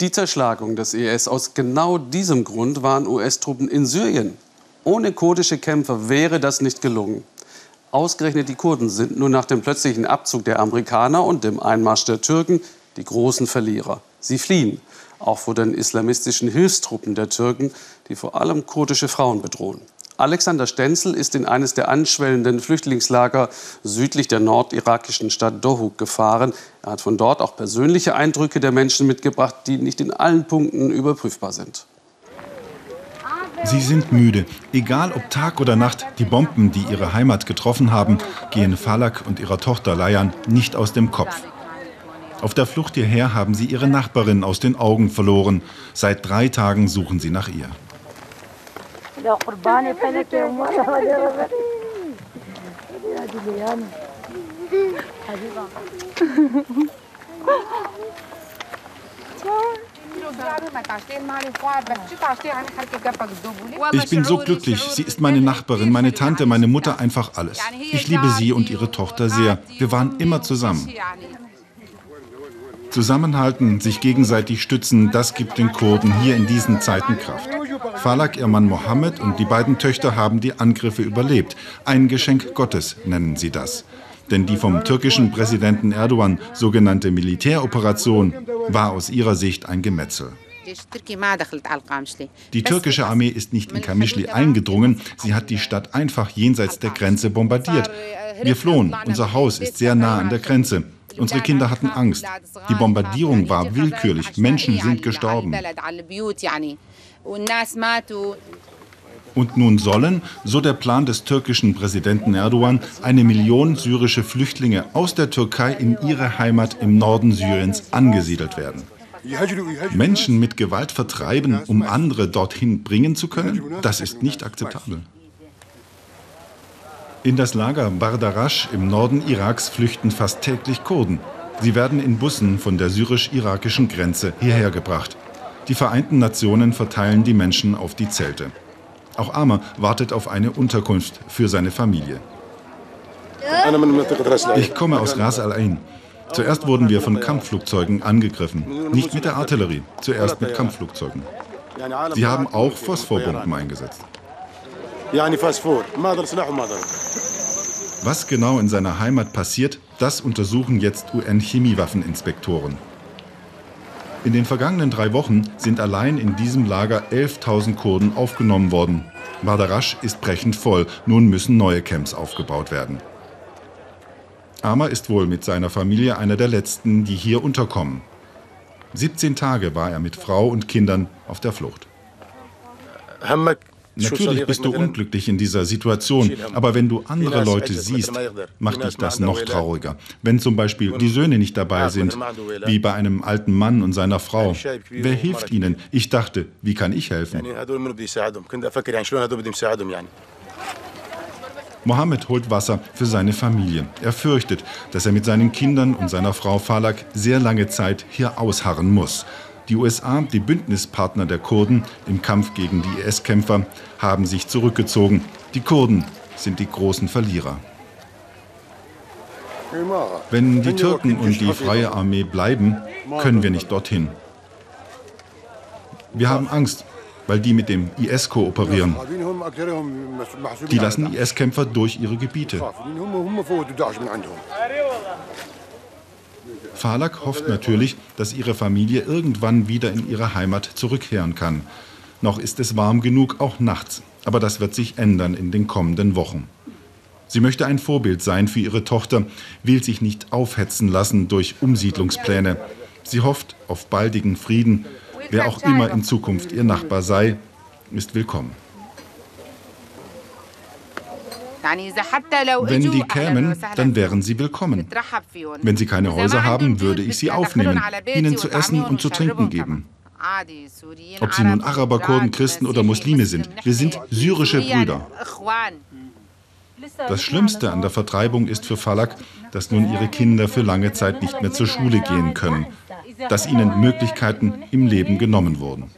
Die Zerschlagung des IS aus genau diesem Grund waren US-Truppen in Syrien. Ohne kurdische Kämpfer wäre das nicht gelungen. Ausgerechnet die Kurden sind nun nach dem plötzlichen Abzug der Amerikaner und dem Einmarsch der Türken die großen Verlierer. Sie fliehen, auch vor den islamistischen Hilfstruppen der Türken, die vor allem kurdische Frauen bedrohen. Alexander Stenzel ist in eines der anschwellenden Flüchtlingslager südlich der nordirakischen Stadt Dohuk gefahren. Er hat von dort auch persönliche Eindrücke der Menschen mitgebracht, die nicht in allen Punkten überprüfbar sind. Sie sind müde. Egal ob Tag oder Nacht, die Bomben, die ihre Heimat getroffen haben, gehen Falak und ihrer Tochter Layan nicht aus dem Kopf. Auf der Flucht hierher haben sie ihre Nachbarin aus den Augen verloren. Seit drei Tagen suchen sie nach ihr. لو قرباني فلك يا أمي هذه ليانا حبيبة Ich bin so glücklich. Sie ist meine Nachbarin, meine Tante, meine Mutter, einfach alles. Ich liebe sie und ihre Tochter sehr. Wir waren immer zusammen. Zusammenhalten, sich gegenseitig stützen, das gibt den Kurden hier in diesen Zeiten Kraft. Falak, ihr Mann Mohammed und die beiden Töchter haben die Angriffe überlebt. Ein Geschenk Gottes nennen sie das. Denn die vom türkischen Präsidenten Erdogan sogenannte Militäroperation war aus ihrer Sicht ein Gemetzel. Die türkische Armee ist nicht in Kamischli eingedrungen, sie hat die Stadt einfach jenseits der Grenze bombardiert. Wir flohen, unser Haus ist sehr nah an der Grenze. Unsere Kinder hatten Angst. Die Bombardierung war willkürlich, Menschen sind gestorben. Und nun sollen, so der Plan des türkischen Präsidenten Erdogan, eine Million syrische Flüchtlinge aus der Türkei in ihre Heimat im Norden Syriens angesiedelt werden. Menschen mit Gewalt vertreiben, um andere dorthin bringen zu können, das ist nicht akzeptabel. In das Lager Bardarash im Norden Iraks flüchten fast täglich Kurden. Sie werden in Bussen von der syrisch-irakischen Grenze hierher gebracht. Die Vereinten Nationen verteilen die Menschen auf die Zelte. Auch Amr wartet auf eine Unterkunft für seine Familie. Ich komme aus Ras Al Ain. Zuerst wurden wir von Kampfflugzeugen angegriffen. Nicht mit der Artillerie, zuerst mit Kampfflugzeugen. Sie haben auch Phosphorbomben eingesetzt. Was genau in seiner Heimat passiert, das untersuchen jetzt UN-Chemiewaffeninspektoren. In den vergangenen drei Wochen sind allein in diesem Lager 11.000 Kurden aufgenommen worden. Badarasch ist brechend voll. Nun müssen neue Camps aufgebaut werden. Amar ist wohl mit seiner Familie einer der letzten, die hier unterkommen. 17 Tage war er mit Frau und Kindern auf der Flucht. Natürlich bist du unglücklich in dieser Situation, aber wenn du andere Leute siehst, macht dich das noch trauriger. Wenn zum Beispiel die Söhne nicht dabei sind, wie bei einem alten Mann und seiner Frau, wer hilft ihnen? Ich dachte, wie kann ich helfen? Mohammed holt Wasser für seine Familie. Er fürchtet, dass er mit seinen Kindern und seiner Frau Falak sehr lange Zeit hier ausharren muss. Die USA, die Bündnispartner der Kurden im Kampf gegen die IS-Kämpfer, haben sich zurückgezogen. Die Kurden sind die großen Verlierer. Wenn die Türken und die Freie Armee bleiben, können wir nicht dorthin. Wir haben Angst, weil die mit dem IS kooperieren. Die lassen IS-Kämpfer durch ihre Gebiete. Falak hofft natürlich, dass ihre Familie irgendwann wieder in ihre Heimat zurückkehren kann. Noch ist es warm genug, auch nachts. Aber das wird sich ändern in den kommenden Wochen. Sie möchte ein Vorbild sein für ihre Tochter, will sich nicht aufhetzen lassen durch Umsiedlungspläne. Sie hofft auf baldigen Frieden. Wer auch immer in Zukunft ihr Nachbar sei, ist willkommen. Wenn die kämen, dann wären sie willkommen. Wenn sie keine Häuser haben, würde ich sie aufnehmen, ihnen zu essen und zu trinken geben. Ob sie nun Araber, Kurden, Christen oder Muslime sind, wir sind syrische Brüder. Das Schlimmste an der Vertreibung ist für Falak, dass nun ihre Kinder für lange Zeit nicht mehr zur Schule gehen können, dass ihnen Möglichkeiten im Leben genommen wurden.